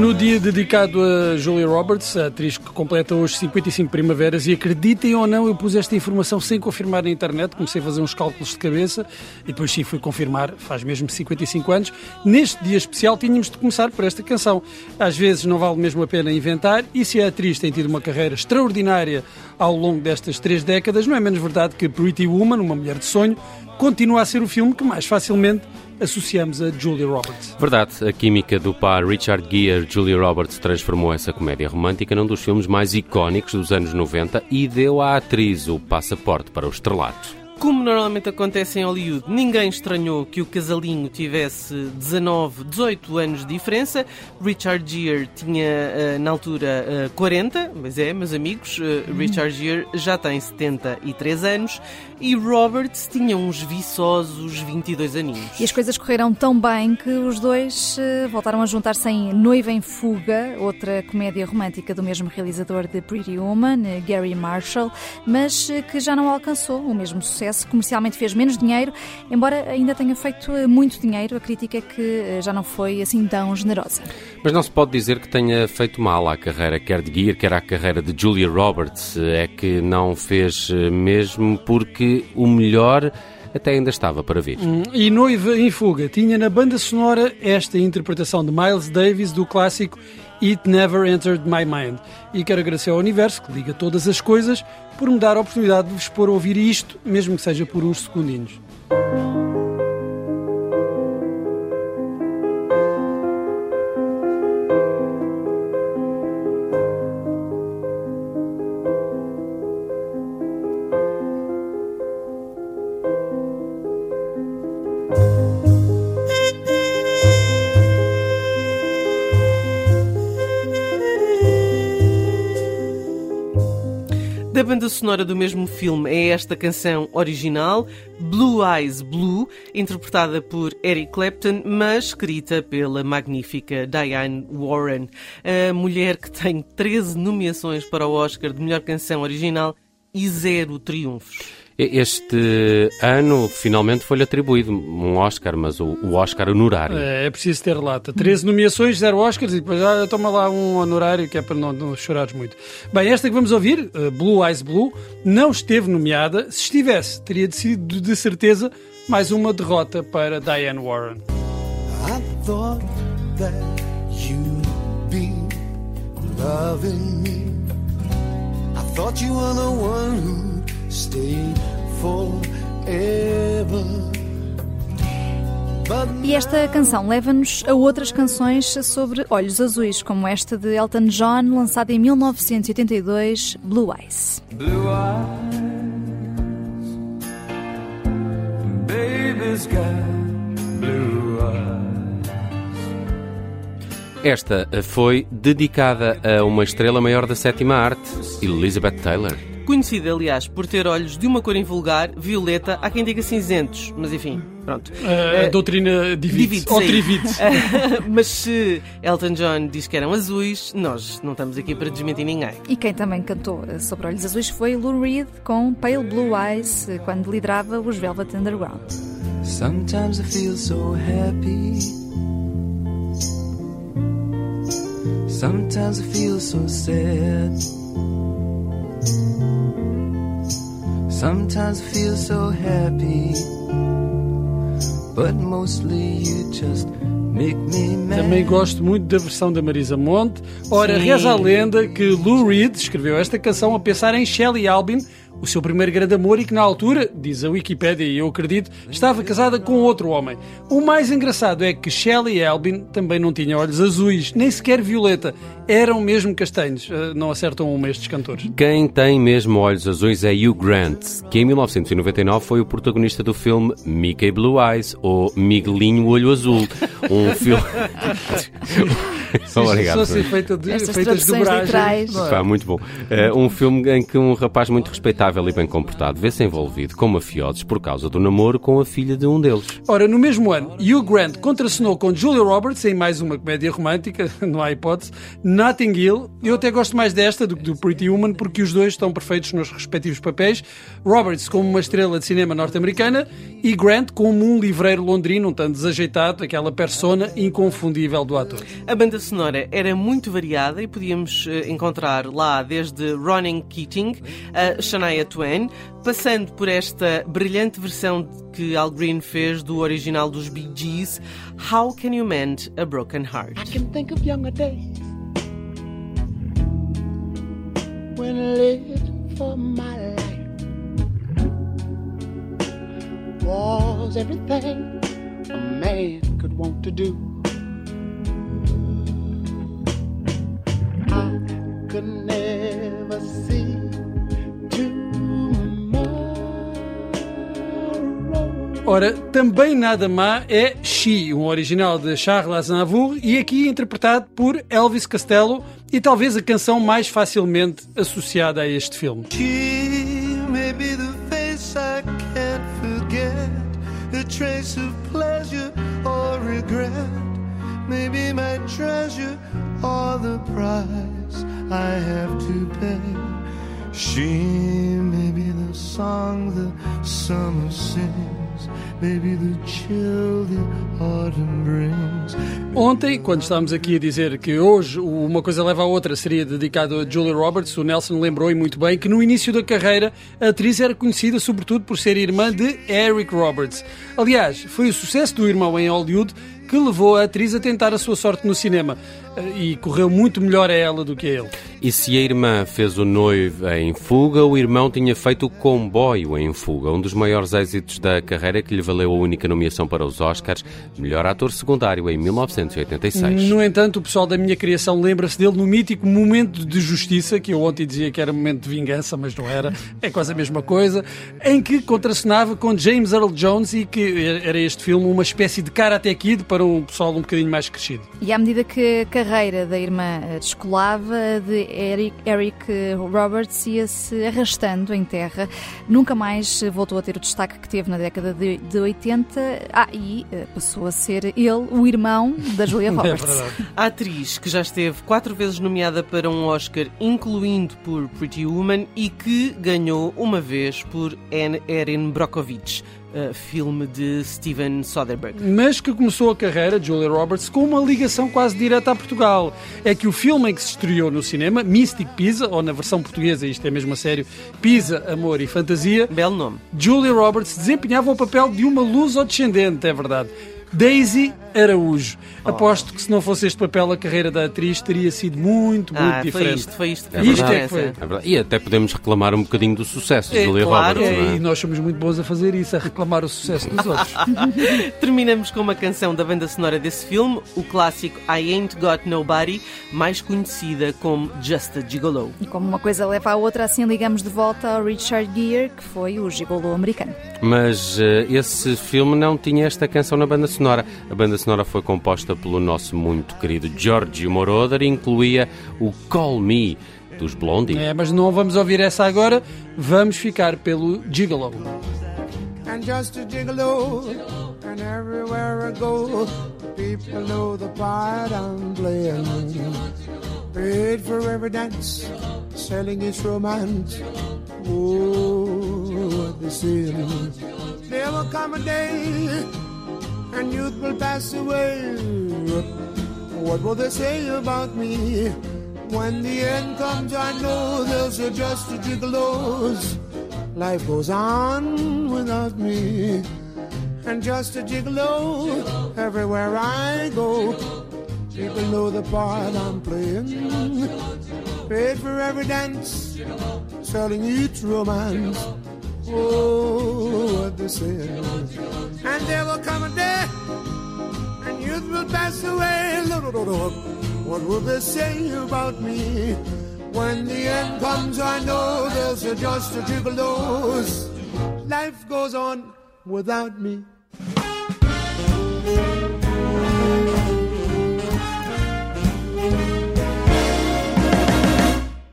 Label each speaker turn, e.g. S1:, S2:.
S1: No dia dedicado a Julia Roberts, a atriz que completa hoje 55 primaveras, e acreditem ou não, eu pus esta informação sem confirmar na internet, comecei a fazer uns cálculos de cabeça e depois sim fui confirmar, faz mesmo 55 anos. Neste dia especial tínhamos de começar por esta canção. Às vezes não vale mesmo a pena inventar, e se a atriz tem tido uma carreira extraordinária ao longo destas três décadas, não é menos verdade que Pretty Woman, uma mulher de sonho, continua a ser o filme que mais facilmente associamos a Julia Roberts.
S2: Verdade, a química do par Richard Gere Julia Roberts transformou essa comédia romântica num dos filmes mais icónicos dos anos 90 e deu à atriz o passaporte para o estrelato.
S3: Como normalmente acontece em Hollywood, ninguém estranhou que o casalinho tivesse 19, 18 anos de diferença. Richard Gere tinha, eh, na altura, 40, eh, mas é, meus amigos, eh, Richard Gere já tem 73 anos e Roberts tinha uns viçosos 22 aninhos.
S4: E as coisas correram tão bem que os dois voltaram a juntar-se em Noiva em Fuga, outra comédia romântica do mesmo realizador de Pretty Woman, Gary Marshall, mas que já não alcançou o mesmo sucesso sucesso, comercialmente fez menos dinheiro, embora ainda tenha feito eh, muito dinheiro, a crítica é que eh, já não foi assim tão generosa.
S2: Mas não se pode dizer que tenha feito mal à carreira, quer de Gear, quer à carreira de Julia Roberts. É que não fez eh, mesmo porque o melhor até ainda estava para vir. Hum,
S1: e Noiva em Fuga tinha na banda sonora esta interpretação de Miles Davis do clássico It Never Entered My Mind. E quero agradecer ao universo, que liga todas as coisas, por me dar a oportunidade de vos pôr a ouvir isto, mesmo que seja por uns segundinhos.
S3: Da banda sonora do mesmo filme é esta canção original, Blue Eyes Blue, interpretada por Eric Clapton, mas escrita pela magnífica Diane Warren, a mulher que tem 13 nomeações para o Oscar de melhor canção original e zero triunfos.
S2: Este ano, finalmente, foi-lhe atribuído um Oscar, mas o, o, Oscar honorário.
S1: É, é preciso ter lata. 13 nomeações, zero Oscars e depois ah, toma lá um honorário que é para não, não chorares muito. Bem, esta que vamos ouvir, uh, Blue Eyes Blue, não esteve nomeada. Se estivesse, teria sido de certeza mais uma derrota para Diane Warren. I thought that you'd be loving me. I thought you were the one who
S4: e esta canção leva-nos a outras canções sobre olhos azuis, como esta de Elton John, lançada em 1982, Blue Eyes. Blue eyes, baby's got
S2: blue eyes. Esta foi dedicada a uma estrela maior da sétima arte, Elizabeth Taylor
S3: conhecida, aliás, por ter olhos de uma cor invulgar, violeta, há quem diga cinzentos, mas enfim, pronto.
S1: Uh, a doutrina divide, ou trivide.
S3: mas se Elton John diz que eram azuis, nós não estamos aqui para desmentir ninguém.
S4: E quem também cantou sobre olhos azuis foi Lou Reed com Pale Blue Eyes, quando liderava os Velvet Underground. Sometimes I feel so happy. Sometimes I feel so sad. Sometimes I feel so happy, but mostly you just
S1: Também gosto muito da versão da Marisa Monte. Ora, Sim. reza a lenda que Lou Reed escreveu esta canção a pensar em Shelley Albin, o seu primeiro grande amor e que na altura, diz a Wikipédia e eu acredito, estava casada com outro homem. O mais engraçado é que Shelley Albin também não tinha olhos azuis, nem sequer violeta, eram mesmo castanhos. Eh, não acertam uma estes cantores.
S2: Quem tem mesmo olhos azuis é Hugh Grant, que em 1999 foi o protagonista do filme Mickey Blue Eyes ou Miguelinho Olho Azul, um filme
S1: Obrigado. Só ser feita de, Estas feitas de dobragem.
S2: Pá, muito bom. Uh, um filme em que um rapaz muito respeitável e bem comportado vê-se envolvido com mafiosos por causa do namoro com a filha de um deles.
S1: Ora, no mesmo ano, Hugh Grant contracenou com Julia Roberts em mais uma comédia romântica, não há hipótese, Notting Hill. Eu até gosto mais desta do que do Pretty Woman porque os dois estão perfeitos nos respectivos papéis. Roberts como uma estrela de cinema norte-americana e Grant como um livreiro londrino, um tanto desajeitado, aquela persona inconfundível do ator.
S3: A banda sonora sonora era muito variada e podíamos uh, encontrar lá desde Ronan Keating a Shania Twain, passando por esta brilhante versão que Al Green fez do original dos Bee Gees, How Can You Mend a Broken Heart? I can think of younger days when I lived for my life was everything a man could want to do. Could never see Ora, também nada má é She, um original de Charles Aznavour e aqui interpretado por Elvis Costello e talvez a canção mais facilmente associada a este filme. She may be the face I can't forget, a trace of pleasure or regret, maybe my treasure or the price I have to pay. She may be the song the summer sings. Ontem, quando estávamos aqui a dizer que hoje uma coisa leva à outra seria dedicado a Julia Roberts, o Nelson lembrou e muito bem que no início da carreira a atriz era conhecida sobretudo por ser irmã de Eric Roberts. Aliás, foi o sucesso do irmão em Hollywood que levou a atriz a tentar a sua sorte no cinema. E correu muito melhor a ela do que a ele.
S2: E se a irmã fez o noivo em fuga, o irmão tinha feito o comboio em fuga, um dos maiores êxitos da carreira que lhe valeu a única nomeação para os Oscars, melhor ator secundário em 1986.
S1: No entanto, o pessoal da minha criação lembra-se dele no mítico Momento de Justiça, que eu ontem dizia que era momento de vingança, mas não era, é quase a mesma coisa, em que contracenava com James Earl Jones e que era este filme uma espécie de Karate Kid para um pessoal um bocadinho mais crescido.
S4: E à medida que a carreira da irmã descolava, de Eric, Eric Roberts ia-se arrastando em terra, nunca mais voltou a ter o destaque que teve na década de, de 80. Ah, e eh, passou a ser ele o irmão da Julia é Roberts.
S3: É a atriz que já esteve quatro vezes nomeada para um Oscar, incluindo por Pretty Woman, e que ganhou uma vez por Erin Brockovich uh, filme de Steven Soderbergh.
S1: Mas que começou a carreira de Julia Roberts com uma ligação quase direta a Portugal. É que o filme em que se estreou no cinema, Mystic Pizza, ou na versão portuguesa, isto é mesmo a sério, Pizza, Amor e Fantasia,
S3: belo nome.
S1: Julia Roberts desempenhava o papel de uma luz descendente, é verdade. Daisy Araújo. Oh. Aposto que se não fosse este papel, a carreira da atriz teria sido muito, muito
S3: ah,
S1: diferente.
S3: Foi isto, foi isto.
S2: É isto é que foi. É e até podemos reclamar um bocadinho do sucesso de é, Julia
S1: claro,
S2: Roberts.
S1: É, é? E nós somos muito bons a fazer isso, a reclamar o sucesso dos outros.
S3: Terminamos com uma canção da banda sonora desse filme, o clássico I Ain't Got Nobody, mais conhecida como Just a Gigolo.
S4: E como uma coisa leva à outra, assim ligamos de volta ao Richard Gere, que foi o gigolo americano.
S2: Mas uh, esse filme não tinha esta canção na banda sonora. A banda sonora foi composta pelo nosso muito querido Giorgio Moroder e incluía o Call Me dos Blondie.
S1: É, mas não vamos ouvir essa agora, vamos ficar pelo Gigolo. And just a gigolo, and everywhere I go, people know the part I'm playing. Paid for every dance, selling its romance. Oh, the sin. There will come a day and youth will pass away. What will they say about me? When the end comes, I know they'll suggest a gigolos. Life goes on without me. And just a gigolo everywhere I go. People know the part I'm playing. Paid for every dance, selling each romance. Oh, what they say. And there will come a day, and youth will pass away. What will they say about me? When the end comes, I know there's a just a gigolos. Life goes on without me.